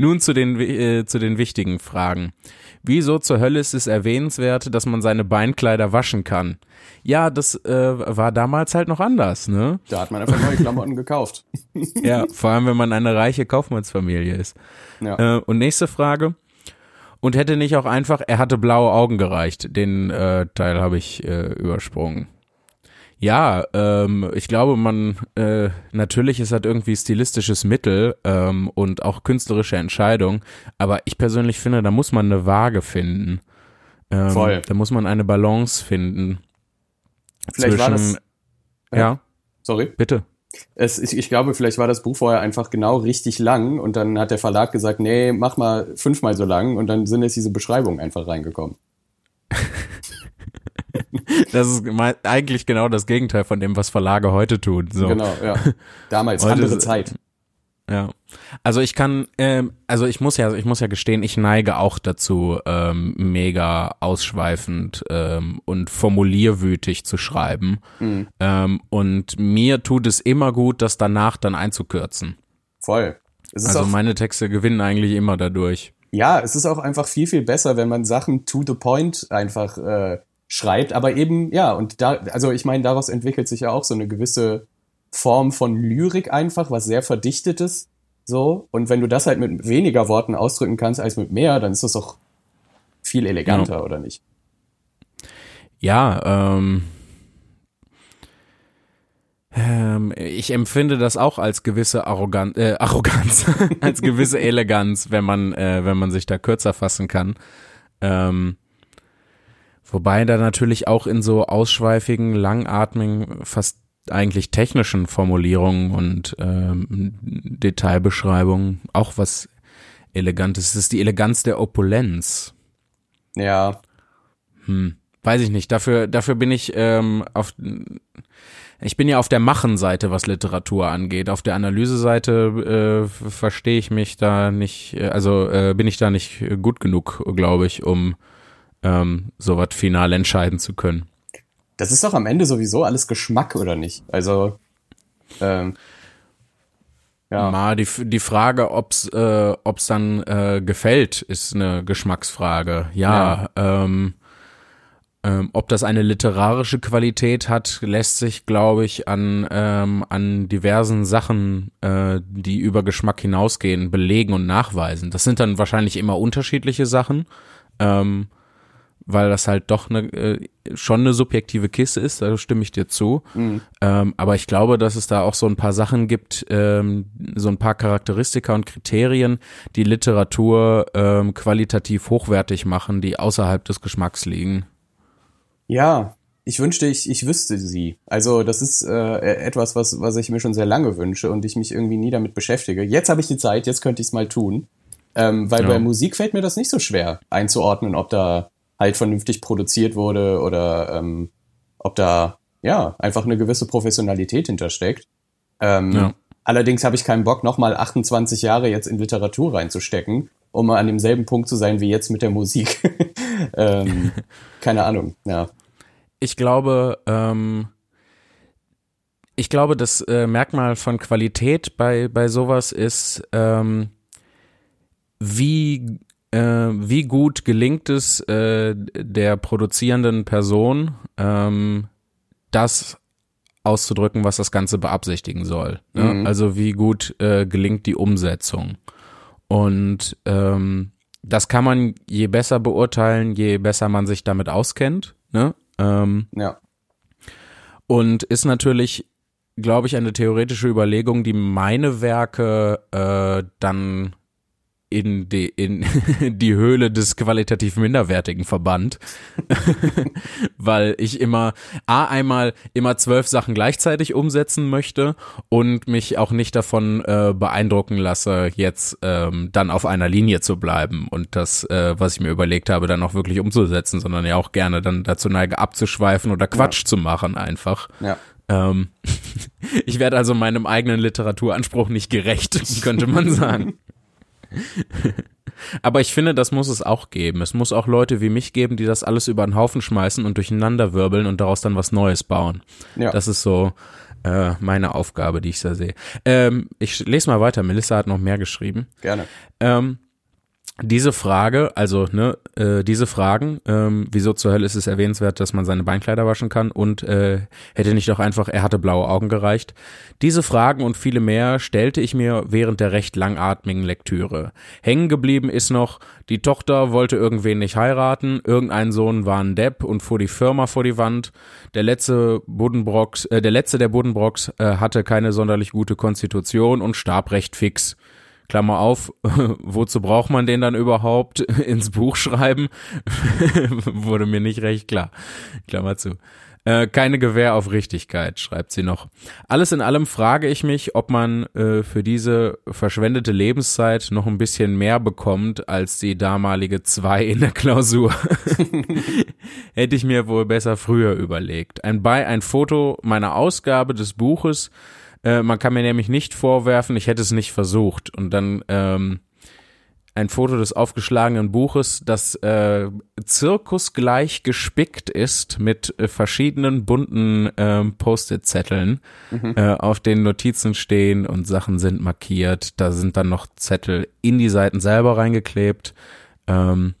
Nun zu den, äh, zu den wichtigen Fragen. Wieso zur Hölle ist es erwähnenswert, dass man seine Beinkleider waschen kann? Ja, das äh, war damals halt noch anders, ne? Da hat man einfach neue Klamotten gekauft. ja, vor allem wenn man eine reiche Kaufmannsfamilie ist. Ja. Äh, und nächste Frage. Und hätte nicht auch einfach, er hatte blaue Augen gereicht. Den äh, Teil habe ich äh, übersprungen. Ja, ähm, ich glaube, man äh, natürlich ist halt irgendwie stilistisches Mittel ähm, und auch künstlerische Entscheidung, aber ich persönlich finde, da muss man eine Waage finden. Ähm, Voll. Da muss man eine Balance finden. Vielleicht zwischen, war das. Ja. ja. Sorry. Bitte. Es, ich, ich glaube, vielleicht war das Buch vorher einfach genau richtig lang und dann hat der Verlag gesagt, nee, mach mal fünfmal so lang und dann sind jetzt diese Beschreibungen einfach reingekommen. Das ist eigentlich genau das Gegenteil von dem, was Verlage heute tun. So. Genau, ja. Damals heute andere Zeit. Ja, also ich kann, ähm, also ich muss ja, ich muss ja gestehen, ich neige auch dazu, ähm, mega ausschweifend ähm, und formulierwütig zu schreiben. Mhm. Ähm, und mir tut es immer gut, das danach dann einzukürzen. Voll. also meine Texte gewinnen eigentlich immer dadurch. Ja, es ist auch einfach viel, viel besser, wenn man Sachen to the point einfach äh, schreibt, aber eben, ja, und da, also ich meine, daraus entwickelt sich ja auch so eine gewisse Form von Lyrik einfach, was sehr verdichtetes, so. Und wenn du das halt mit weniger Worten ausdrücken kannst als mit mehr, dann ist das doch viel eleganter, ja. oder nicht? Ja, ähm, ähm, ich empfinde das auch als gewisse Arrogan äh, Arroganz, als gewisse Eleganz, wenn man, äh, wenn man sich da kürzer fassen kann. Ähm, Wobei da natürlich auch in so ausschweifigen, langatmigen, fast eigentlich technischen Formulierungen und ähm, Detailbeschreibungen auch was Elegantes. Es ist die Eleganz der Opulenz. Ja. Hm. Weiß ich nicht. Dafür, dafür bin ich ähm, auf. Ich bin ja auf der Machenseite, was Literatur angeht. Auf der Analyseseite äh, verstehe ich mich da nicht, äh, also äh, bin ich da nicht gut genug, glaube ich, um ähm, sowas final entscheiden zu können. Das ist doch am Ende sowieso alles Geschmack, oder nicht? Also, ähm, ja. Mal die, die Frage, ob's, äh, ob's dann äh, gefällt, ist eine Geschmacksfrage. Ja, ja. Ähm, ähm, ob das eine literarische Qualität hat, lässt sich, glaube ich, an, ähm, an diversen Sachen, äh, die über Geschmack hinausgehen, belegen und nachweisen. Das sind dann wahrscheinlich immer unterschiedliche Sachen. Ähm, weil das halt doch eine, äh, schon eine subjektive Kiste ist, da stimme ich dir zu. Mhm. Ähm, aber ich glaube, dass es da auch so ein paar Sachen gibt, ähm, so ein paar Charakteristika und Kriterien, die Literatur ähm, qualitativ hochwertig machen, die außerhalb des Geschmacks liegen. Ja, ich wünschte, ich, ich wüsste sie. Also das ist äh, etwas, was, was ich mir schon sehr lange wünsche und ich mich irgendwie nie damit beschäftige. Jetzt habe ich die Zeit, jetzt könnte ich es mal tun. Ähm, weil ja. bei Musik fällt mir das nicht so schwer einzuordnen, ob da halt vernünftig produziert wurde oder ähm, ob da ja einfach eine gewisse Professionalität hintersteckt. Ähm, ja. Allerdings habe ich keinen Bock, nochmal 28 Jahre jetzt in Literatur reinzustecken, um an demselben Punkt zu sein wie jetzt mit der Musik. ähm, keine Ahnung, ja. Ich glaube, ähm, ich glaube, das äh, Merkmal von Qualität bei, bei sowas ist, ähm, wie, wie gut gelingt es äh, der produzierenden Person, ähm, das auszudrücken, was das Ganze beabsichtigen soll. Ne? Mhm. Also wie gut äh, gelingt die Umsetzung. Und ähm, das kann man je besser beurteilen, je besser man sich damit auskennt. Ne? Ähm, ja. Und ist natürlich, glaube ich, eine theoretische Überlegung, die meine Werke äh, dann in die, in die Höhle des qualitativ Minderwertigen verbannt, weil ich immer A einmal immer zwölf Sachen gleichzeitig umsetzen möchte und mich auch nicht davon äh, beeindrucken lasse, jetzt ähm, dann auf einer Linie zu bleiben und das, äh, was ich mir überlegt habe, dann auch wirklich umzusetzen, sondern ja auch gerne dann dazu neige, abzuschweifen oder Quatsch ja. zu machen einfach. Ja. Ähm, ich werde also meinem eigenen Literaturanspruch nicht gerecht, könnte man sagen. Aber ich finde, das muss es auch geben. Es muss auch Leute wie mich geben, die das alles über den Haufen schmeißen und durcheinander wirbeln und daraus dann was Neues bauen. Ja. Das ist so äh, meine Aufgabe, die ich da sehe. Ähm, ich lese mal weiter. Melissa hat noch mehr geschrieben. Gerne. Ähm, diese Frage, also ne, äh, diese Fragen, ähm, wieso zur Hölle ist es erwähnenswert, dass man seine Beinkleider waschen kann und äh, hätte nicht auch einfach, er hatte blaue Augen gereicht. Diese Fragen und viele mehr stellte ich mir während der recht langatmigen Lektüre. Hängen geblieben ist noch, die Tochter wollte irgendwen nicht heiraten, irgendein Sohn war ein Depp und fuhr die Firma vor die Wand. Der letzte Buddenbrocks, äh, der letzte der Buddenbrocks äh, hatte keine sonderlich gute Konstitution und starb recht fix. Klammer auf, wozu braucht man den dann überhaupt ins Buch schreiben? Wurde mir nicht recht klar. Klammer zu. Äh, keine Gewähr auf Richtigkeit, schreibt sie noch. Alles in allem frage ich mich, ob man äh, für diese verschwendete Lebenszeit noch ein bisschen mehr bekommt als die damalige zwei in der Klausur. Hätte ich mir wohl besser früher überlegt. Ein bei ein Foto meiner Ausgabe des Buches äh, man kann mir nämlich nicht vorwerfen, ich hätte es nicht versucht. Und dann ähm, ein Foto des aufgeschlagenen Buches, das äh, zirkusgleich gespickt ist mit äh, verschiedenen bunten ähm, Post-it-Zetteln, mhm. äh, auf denen Notizen stehen und Sachen sind markiert. Da sind dann noch Zettel in die Seiten selber reingeklebt. Ähm,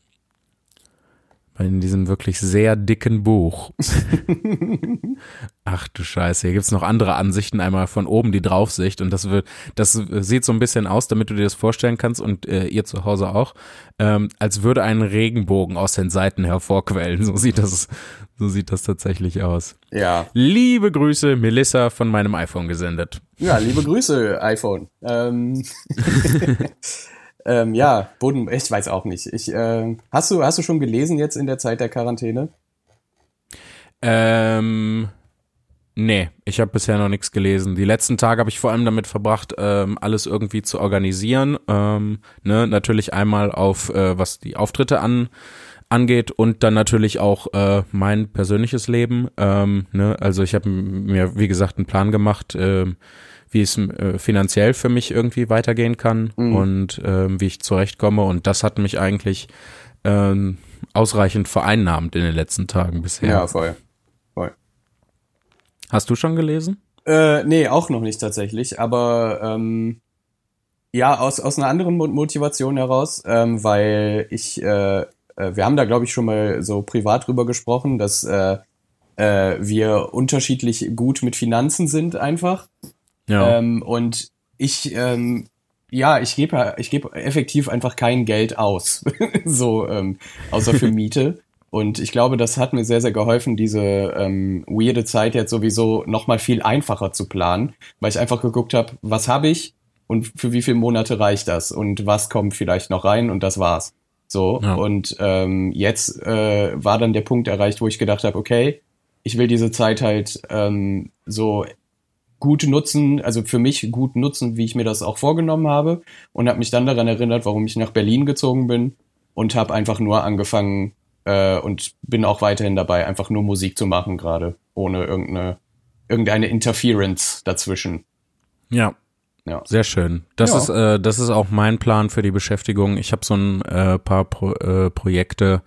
in diesem wirklich sehr dicken Buch. Ach du Scheiße, hier gibt's noch andere Ansichten, einmal von oben die Draufsicht und das wird, das sieht so ein bisschen aus, damit du dir das vorstellen kannst und äh, ihr zu Hause auch, ähm, als würde ein Regenbogen aus den Seiten hervorquellen. So sieht das, so sieht das tatsächlich aus. Ja. Liebe Grüße, Melissa von meinem iPhone gesendet. Ja, liebe Grüße, iPhone. Ähm. Ähm, ja, Boden, ich weiß auch nicht. Ich, äh, hast, du, hast du schon gelesen jetzt in der Zeit der Quarantäne? Ähm, nee, ich habe bisher noch nichts gelesen. Die letzten Tage habe ich vor allem damit verbracht, ähm, alles irgendwie zu organisieren. Ähm, ne, natürlich einmal auf, äh, was die Auftritte an angeht und dann natürlich auch äh, mein persönliches Leben. Ähm, ne? Also ich habe mir, wie gesagt, einen Plan gemacht. Ähm, wie es äh, finanziell für mich irgendwie weitergehen kann mhm. und ähm, wie ich zurechtkomme. Und das hat mich eigentlich ähm, ausreichend vereinnahmt in den letzten Tagen bisher. Ja, voll. voll. Hast du schon gelesen? Äh, nee, auch noch nicht tatsächlich, aber ähm, ja, aus, aus einer anderen Motivation heraus, ähm, weil ich, äh, äh, wir haben da glaube ich schon mal so privat drüber gesprochen, dass äh, äh, wir unterschiedlich gut mit Finanzen sind einfach. Ja. Ähm, und ich, ähm, ja, ich gebe ich gebe effektiv einfach kein Geld aus, so ähm, außer für Miete. Und ich glaube, das hat mir sehr, sehr geholfen, diese ähm, weirde Zeit jetzt sowieso noch mal viel einfacher zu planen, weil ich einfach geguckt habe, was habe ich und für wie viele Monate reicht das und was kommt vielleicht noch rein und das war's. So ja. und ähm, jetzt äh, war dann der Punkt erreicht, wo ich gedacht habe, okay, ich will diese Zeit halt ähm, so gut nutzen, also für mich gut nutzen, wie ich mir das auch vorgenommen habe und habe mich dann daran erinnert, warum ich nach Berlin gezogen bin und habe einfach nur angefangen äh, und bin auch weiterhin dabei, einfach nur Musik zu machen gerade, ohne irgendeine irgendeine Interference dazwischen. Ja. Ja. Sehr schön. Das Ja. ist äh, das ist auch mein Plan für die Beschäftigung. Ich habe so ein äh, paar Pro, äh, Projekte,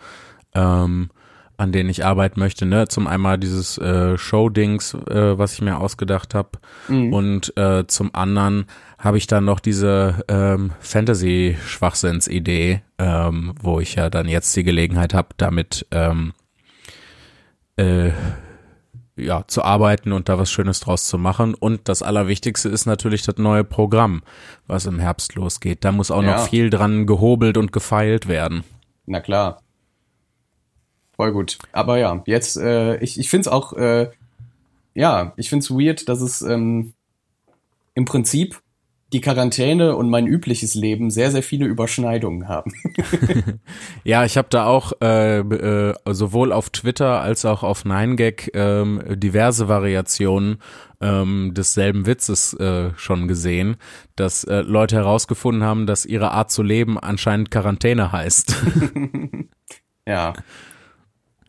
ähm, an denen ich arbeiten möchte. Ne, zum einmal dieses äh, Show-Dings, äh, was ich mir ausgedacht habe, und äh, zum anderen habe ich dann noch diese ähm, Fantasy-Schwachsinns-Idee, ähm, wo ich ja dann jetzt die Gelegenheit habe, damit ähm, äh, ja, zu arbeiten und da was Schönes draus zu machen. Und das Allerwichtigste ist natürlich das neue Programm, was im Herbst losgeht. Da muss auch Ja. noch viel dran gehobelt und gefeilt werden. Na klar. Voll gut. Aber ja, jetzt, äh, ich, ich finde es auch, äh, ja, ich finde es weird, dass es ähm, im Prinzip die Quarantäne und mein übliches Leben sehr, sehr viele Überschneidungen haben. Ja, ich habe da auch äh, äh, sowohl auf Twitter als auch auf 9gag ähm, diverse Variationen ähm, desselben Witzes äh, schon gesehen, dass äh, Leute herausgefunden haben, dass ihre Art zu leben anscheinend Quarantäne heißt. ja.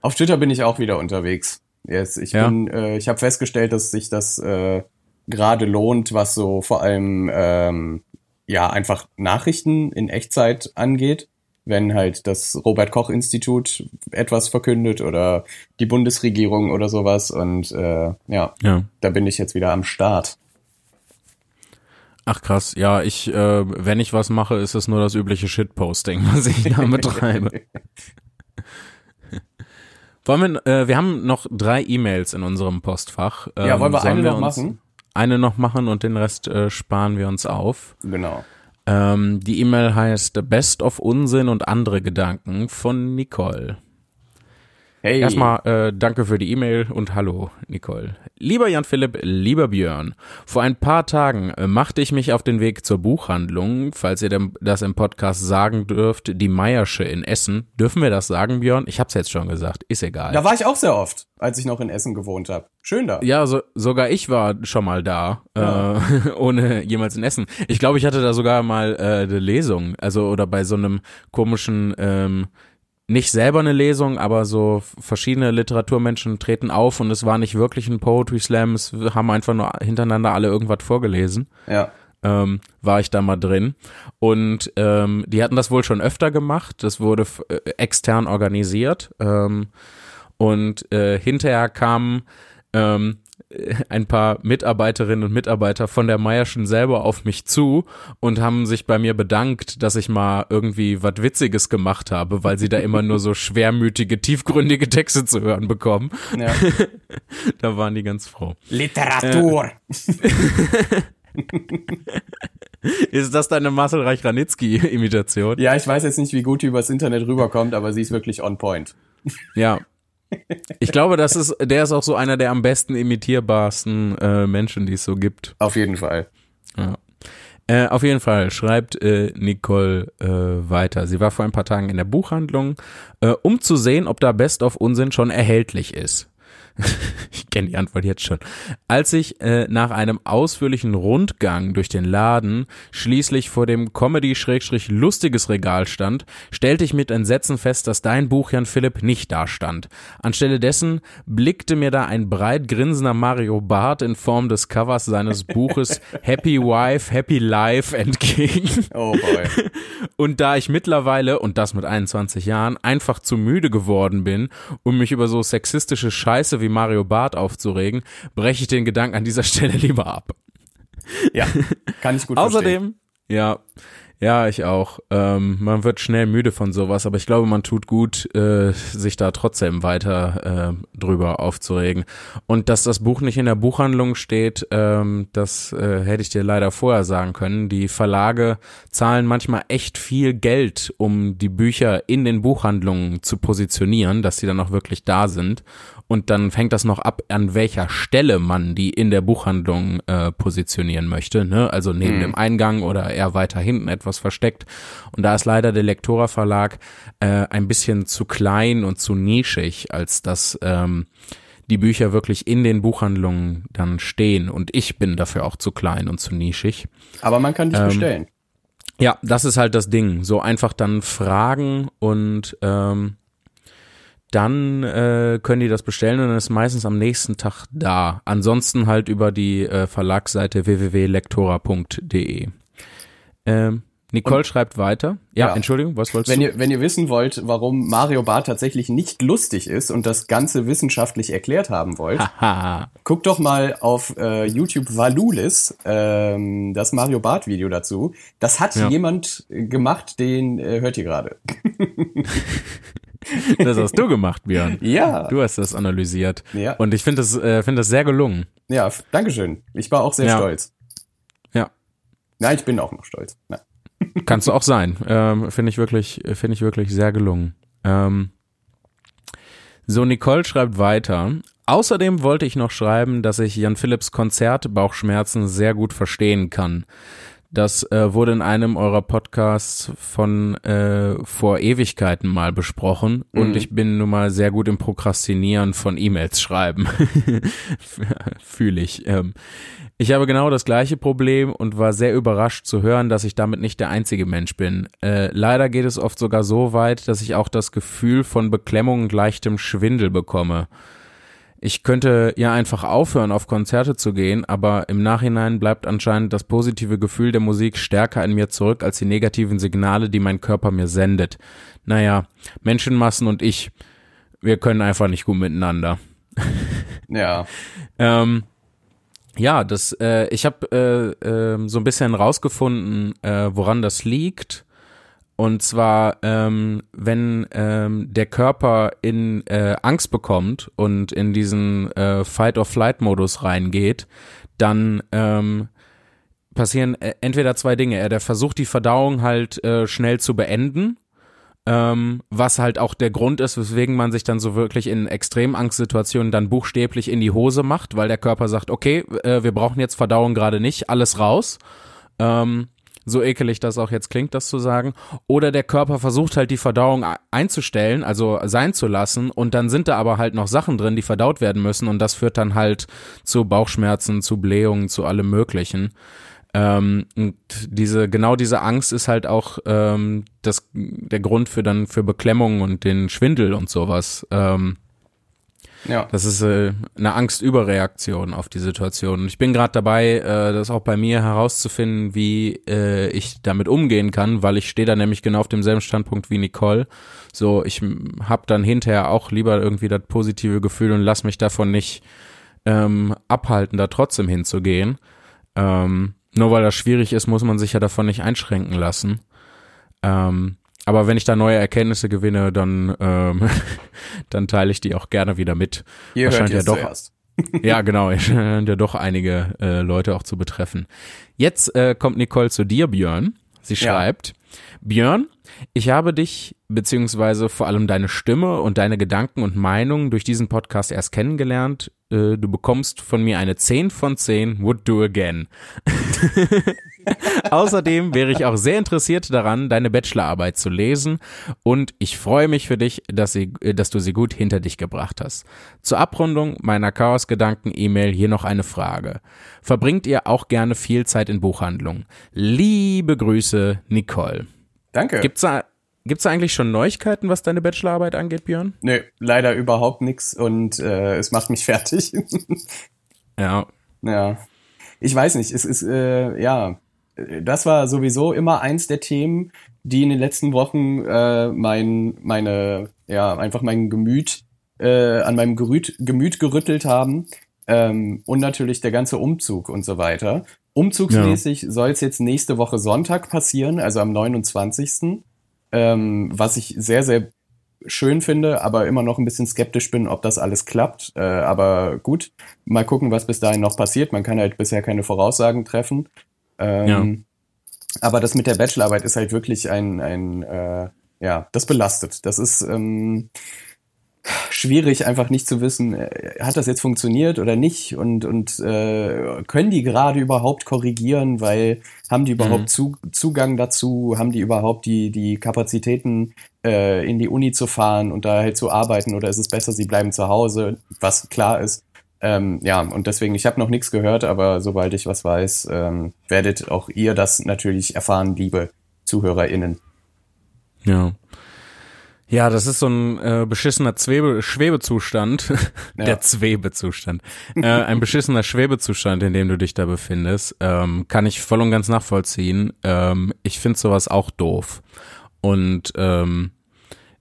Auf Twitter bin ich auch wieder unterwegs. Yes, ich Ja. bin, äh, ich habe festgestellt, dass sich das äh, gerade lohnt, was so vor allem ähm, ja einfach Nachrichten in Echtzeit angeht. Wenn halt das Robert Koch Institut etwas verkündet oder die Bundesregierung oder sowas. Und äh, ja, ja. da bin ich jetzt wieder am Start. Ach krass, ja, ich, äh, wenn ich was mache, ist es nur das übliche Shitposting, was ich da betreibe. Wollen wir, äh, wir haben noch drei E-Mails in unserem Postfach. Ja, wollen wir sollen eine noch uns machen? Eine noch machen und den Rest äh, sparen wir uns auf. Genau. Ähm, die E-Mail heißt Best of Unsinn und andere Gedanken von Nicole. Hey. Erstmal äh, danke für die E-Mail und hallo, Nicole. Lieber Jan Philipp, lieber Björn, vor ein paar Tagen äh, machte ich mich auf den Weg zur Buchhandlung, falls ihr das im Podcast sagen dürft, die Meiersche in Essen. Dürfen wir das sagen, Björn? Ich hab's jetzt schon gesagt, ist egal. Da war ich auch sehr oft, als ich noch in Essen gewohnt habe. Schön da. Ja, so, sogar ich war schon mal da, äh, ohne jemals in Essen. Ich glaube, ich hatte da sogar mal äh, eine Lesung, also oder bei so einem komischen, ähm, nicht selber eine Lesung, aber so verschiedene Literaturmenschen treten auf und es war nicht wirklich ein Poetry Slam, es haben einfach nur hintereinander alle irgendwas vorgelesen Ja. ähm, war ich da mal drin. Und ähm, die hatten das wohl schon öfter gemacht. Das wurde äh, extern organisiert. Ähm, und äh, hinterher kamen ähm, äh, ein paar Mitarbeiterinnen und Mitarbeiter von der Meierschen selber auf mich zu und haben sich bei mir bedankt, dass ich mal irgendwie was Witziges gemacht habe, weil sie da immer nur so schwermütige, tiefgründige Texte zu hören bekommen. ja. Da waren die ganz froh. Literatur. Ist das deine Marcel Reich-Ranitzky-Imitation? Ja, ich weiß jetzt nicht, wie gut die übers Internet rüberkommt, aber sie ist wirklich on point. Ja. Ich glaube, das ist, der ist auch so einer der am besten imitierbarsten äh, Menschen, die es so gibt. Auf jeden Fall. Ja. Äh, auf jeden Fall schreibt äh, Nicole äh, weiter. Sie war vor ein paar Tagen in der Buchhandlung, äh, um zu sehen, ob da Best of Unsinn schon erhältlich ist. ich kenne die Antwort jetzt schon. Als ich äh, nach einem ausführlichen Rundgang durch den Laden schließlich vor dem Comedy-lustiges Regal stand, stellte ich mit Entsetzen fest, dass dein Buch, Jan Philipp, nicht da stand. Anstelle dessen blickte mir da ein breit grinsender Mario Barth in Form des Covers seines Buches Happy Wife, Happy Life entgegen. Oh boy. Und da ich mittlerweile, und das mit 21 Jahren, einfach zu müde geworden bin, um mich über so sexistische Scheiße wie Mario Barth aufzuregen, breche ich den Gedanken an dieser Stelle lieber ab. Ja, kann ich gut verstehen. Außerdem, ja, ja, ich auch. Ähm, man wird schnell müde von sowas, aber ich glaube, man tut gut, äh, sich da trotzdem weiter äh, drüber aufzuregen. Und dass das Buch nicht in der Buchhandlung steht, ähm, das äh, hätte ich dir leider vorher sagen können. Die Verlage zahlen manchmal echt viel Geld, um die Bücher in den Buchhandlungen zu positionieren, dass sie dann auch wirklich da sind. Und dann fängt das noch ab, an welcher Stelle man die in der Buchhandlung äh, positionieren möchte. Ne? Also neben dem Eingang oder eher weiter hinten etwas versteckt. Und da ist leider der Lektora Verlag äh, ein bisschen zu klein und zu nischig, als dass ähm, die Bücher wirklich in den Buchhandlungen dann stehen und ich bin dafür auch zu klein und zu nischig. Aber man kann dich ähm, bestellen. Ja, das ist halt das Ding. So einfach dann fragen und ähm, dann äh, können die das bestellen und dann ist meistens am nächsten Tag da. Ansonsten halt über die äh, Verlagsseite www.lektora.de. Ähm, Nicole und, schreibt weiter. Ja, ja, Entschuldigung, was wolltest wenn du? Ihr, wenn ihr wissen wollt, warum Mario Barth tatsächlich nicht lustig ist und das Ganze wissenschaftlich erklärt haben wollt, guckt doch mal auf äh, YouTube Valulis, ähm, das Mario Barth Video dazu. Das hat ja. jemand gemacht, den äh, hört ihr gerade. das hast du gemacht, Björn. Ja. Du hast das analysiert. Ja. Und ich finde das, äh, finde das sehr gelungen. Ja, Dankeschön. Ich war auch sehr ja. stolz. Ja. Nein, ich bin auch noch stolz. Ja. Kannst du auch sein. Ähm, finde ich wirklich, finde ich wirklich sehr gelungen. Ähm, so, Nicole schreibt weiter. Außerdem wollte ich noch schreiben, dass ich Jan Philipps Konzert Bauchschmerzen sehr gut verstehen kann. Das äh, wurde in einem eurer Podcasts von äh, vor Ewigkeiten mal besprochen mhm. und ich bin nun mal sehr gut im Prokrastinieren von E-Mails schreiben. Fühle ich. Ähm, ich habe genau das gleiche Problem und war sehr überrascht zu hören, dass ich damit nicht der einzige Mensch bin. Äh, leider geht es oft sogar so weit, dass ich auch das Gefühl von Beklemmung und leichtem Schwindel bekomme. Ich könnte ja einfach aufhören, auf Konzerte zu gehen, aber im Nachhinein bleibt anscheinend das positive Gefühl der Musik stärker in mir zurück als die negativen Signale, die mein Körper mir sendet. Naja, Menschenmassen und ich, wir können einfach nicht gut miteinander. Ja. ähm, ja, das, äh, ich habe äh, äh, so ein bisschen rausgefunden, äh, woran das liegt. Und zwar, ähm, wenn ähm, der Körper in äh, Angst bekommt und in diesen äh, Fight-or-Flight-Modus reingeht, dann ähm, passieren äh, entweder zwei Dinge. Er der versucht die Verdauung halt äh, schnell zu beenden, ähm, was halt auch der Grund ist, weswegen man sich dann so wirklich in Extremangstsituationen dann buchstäblich in die Hose macht, weil der Körper sagt, okay, äh, wir brauchen jetzt Verdauung gerade nicht, alles raus. Ähm, so ekelig das auch jetzt klingt, das zu sagen. Oder der Körper versucht halt die Verdauung einzustellen, also sein zu lassen und dann sind da aber halt noch Sachen drin, die verdaut werden müssen und das führt dann halt zu Bauchschmerzen, zu Blähungen, zu allem möglichen. Ähm, und diese, genau diese Angst ist halt auch ähm, das, der Grund für dann für Beklemmungen und den Schwindel und sowas. Ähm, ja. Das ist äh, eine Angstüberreaktion auf die Situation. Und ich bin gerade dabei, äh, das auch bei mir herauszufinden, wie äh, ich damit umgehen kann, weil ich stehe da nämlich genau auf demselben Standpunkt wie Nicole. So, ich habe dann hinterher auch lieber irgendwie das positive Gefühl und lass mich davon nicht ähm, abhalten, da trotzdem hinzugehen. Ähm, nur weil das schwierig ist, muss man sich ja davon nicht einschränken lassen. Ähm, aber wenn ich da neue Erkenntnisse gewinne, dann, ähm, dann teile ich die auch gerne wieder mit. Ihr hört ja doch. Zuerst. ja, genau, scheint ja doch einige äh, Leute auch zu betreffen. Jetzt äh, kommt Nicole zu dir, Björn. Sie schreibt, ja. Björn, ich habe dich beziehungsweise vor allem deine Stimme und deine Gedanken und Meinungen durch diesen Podcast erst kennengelernt. Äh, du bekommst von mir eine 10 von 10, would do again. Außerdem wäre ich auch sehr interessiert daran, deine Bachelorarbeit zu lesen und ich freue mich für dich, dass, sie, dass du sie gut hinter dich gebracht hast. Zur Abrundung meiner Chaos-Gedanken-E-Mail hier noch eine Frage. Verbringt ihr auch gerne viel Zeit in Buchhandlungen? Liebe Grüße, Nicole. Danke. Gibt's da, gibt's da eigentlich schon Neuigkeiten, was deine Bachelorarbeit angeht, Björn? Nö, leider überhaupt nichts und äh, es macht mich fertig. ja. Ja. Ich weiß nicht, es ist, äh, ja, das war sowieso immer eins der Themen, die in den letzten Wochen äh, mein, meine, ja, einfach mein Gemüt, äh, an meinem Gemüt, Gemüt gerüttelt haben. Ähm, und natürlich der ganze Umzug und so weiter. Umzugsmäßig ja. soll es jetzt nächste Woche Sonntag passieren, also am 29. Ähm, was ich sehr, sehr schön finde, aber immer noch ein bisschen skeptisch bin, ob das alles klappt. Äh, aber gut, mal gucken, was bis dahin noch passiert. Man kann halt bisher keine Voraussagen treffen. Ähm, ja. Aber das mit der Bachelorarbeit ist halt wirklich ein, ein äh, ja, das belastet. Das ist ähm, schwierig, einfach nicht zu wissen, äh, hat das jetzt funktioniert oder nicht und, und äh, können die gerade überhaupt korrigieren, weil haben die überhaupt mhm. zu, Zugang dazu, haben die überhaupt die, die Kapazitäten, äh, in die Uni zu fahren und da halt zu arbeiten oder ist es besser, sie bleiben zu Hause, was klar ist. Ähm, ja, und deswegen, ich habe noch nichts gehört, aber sobald ich was weiß, ähm, werdet auch ihr das natürlich erfahren, liebe ZuhörerInnen. Ja. Ja, das ist so ein äh, beschissener Zwebe Schwebezustand, ja. der Zwebezustand, äh, ein beschissener Schwebezustand, in dem du dich da befindest, ähm, kann ich voll und ganz nachvollziehen. Ähm, ich finde sowas auch doof. Und ähm,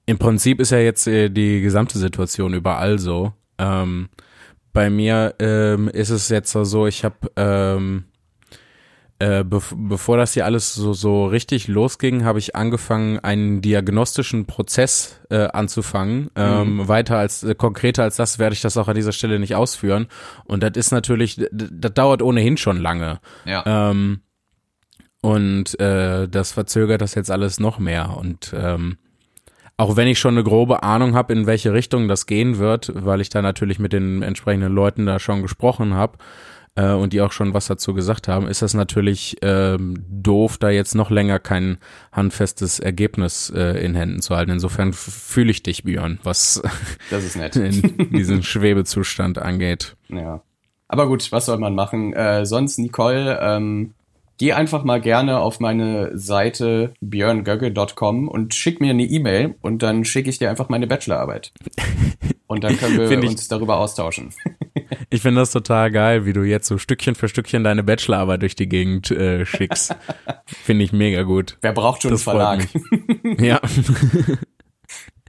im Prinzip ist ja jetzt äh, die gesamte Situation überall so. Ähm, bei mir ähm, ist es jetzt so, ich habe ähm, äh, bev bevor das hier alles so, so richtig losging, habe ich angefangen, einen diagnostischen Prozess äh, anzufangen. Ähm, mhm. Weiter als äh, konkreter als das werde ich das auch an dieser Stelle nicht ausführen. Und das ist natürlich, das dauert ohnehin schon lange. Ja. Ähm, und äh, das verzögert das jetzt alles noch mehr. Und ähm, auch wenn ich schon eine grobe Ahnung habe, in welche Richtung das gehen wird, weil ich da natürlich mit den entsprechenden Leuten da schon gesprochen habe, äh, und die auch schon was dazu gesagt haben, ist das natürlich ähm, doof, da jetzt noch länger kein handfestes Ergebnis äh, in Händen zu halten. Insofern fühle ich dich, Björn, was das ist nett. in diesen Schwebezustand angeht. Ja. Aber gut, was soll man machen? Äh, sonst, Nicole, ähm, geh einfach mal gerne auf meine Seite björngögge.com und schick mir eine E-Mail und dann schicke ich dir einfach meine Bachelorarbeit. Und dann können wir uns darüber austauschen. Ich finde das total geil, wie du jetzt so Stückchen für Stückchen deine Bachelorarbeit durch die Gegend äh, schickst. finde ich mega gut. Wer braucht schon das einen Verlag? ja.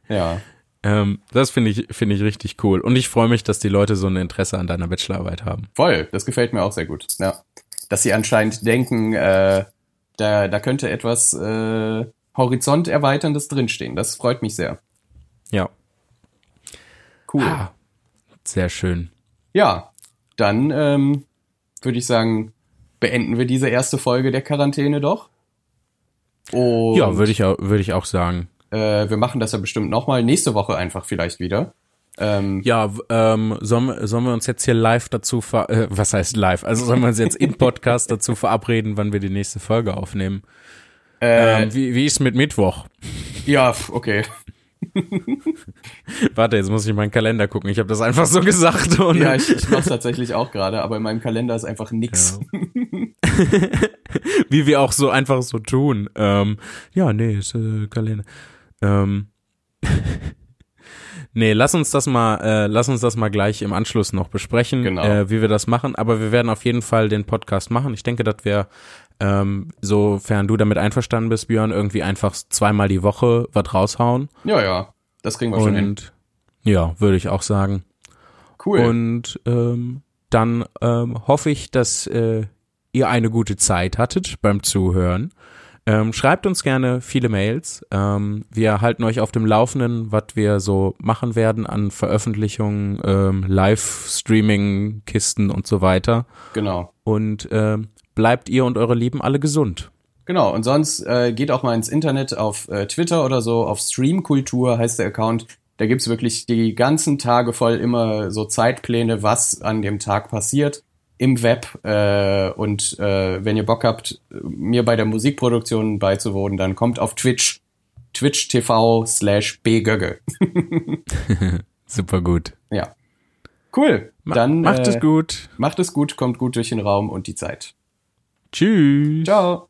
ja. Ähm, das finde ich, finde ich richtig cool. Und ich freue mich, dass die Leute so ein Interesse an deiner Bachelorarbeit haben. Voll, das gefällt mir auch sehr gut. Ja. Dass sie anscheinend denken, äh, da, da könnte etwas äh, Horizont erweiterndes drinstehen. Das freut mich sehr. Ja. Cool. Ah, sehr schön. Ja, dann ähm, würde ich sagen, beenden wir diese erste Folge der Quarantäne doch. Und, ja, würde ich, würde ich auch sagen. Äh, wir machen das ja bestimmt nochmal nächste Woche einfach vielleicht wieder. Ähm, ja, ähm, sollen, sollen wir uns jetzt hier live dazu ver äh, was heißt live? Also sollen wir uns jetzt im Podcast dazu verabreden, wann wir die nächste Folge aufnehmen? Äh, ähm, wie, wie ist mit Mittwoch? Ja, okay. Warte, jetzt muss ich in meinen Kalender gucken. Ich habe das einfach so gesagt. Und ja, ich, ich mach's tatsächlich auch gerade, aber in meinem Kalender ist einfach nix. Ja. Wie wir auch so einfach so tun. Ähm, ja, nee, ist äh, Kalender. Ähm, nee, lass uns das mal, äh, lass uns das mal gleich im Anschluss noch besprechen, genau. äh, wie wir das machen. Aber wir werden auf jeden Fall den Podcast machen. Ich denke, dass wir ähm, sofern du damit einverstanden bist, Björn, irgendwie einfach zweimal die Woche was raushauen. Ja, ja, das kriegen wir und, schon hin. Ja, würde ich auch sagen. Cool. Und ähm, dann ähm, hoffe ich, dass äh, ihr eine gute Zeit hattet beim Zuhören. Ähm, schreibt uns gerne viele Mails. Ähm, wir halten euch auf dem Laufenden, was wir so machen werden an Veröffentlichungen, ähm, Live-Streaming, Kisten und so weiter. Genau. Und ähm, bleibt ihr und eure Lieben alle gesund. Genau, und sonst äh, geht auch mal ins Internet auf äh, Twitter oder so, auf Streamkultur heißt der Account. Da gibt's wirklich die ganzen Tage voll immer so Zeitpläne, was an dem Tag passiert im Web. Äh, und äh, wenn ihr Bock habt, mir bei der Musikproduktion beizuwohnen, dann kommt auf Twitch, Twitch TV slash bgögge. Super gut. Ja. Cool. Dann macht äh, es gut. Macht es gut, kommt gut durch den Raum und die Zeit. Tschüss. Ciao.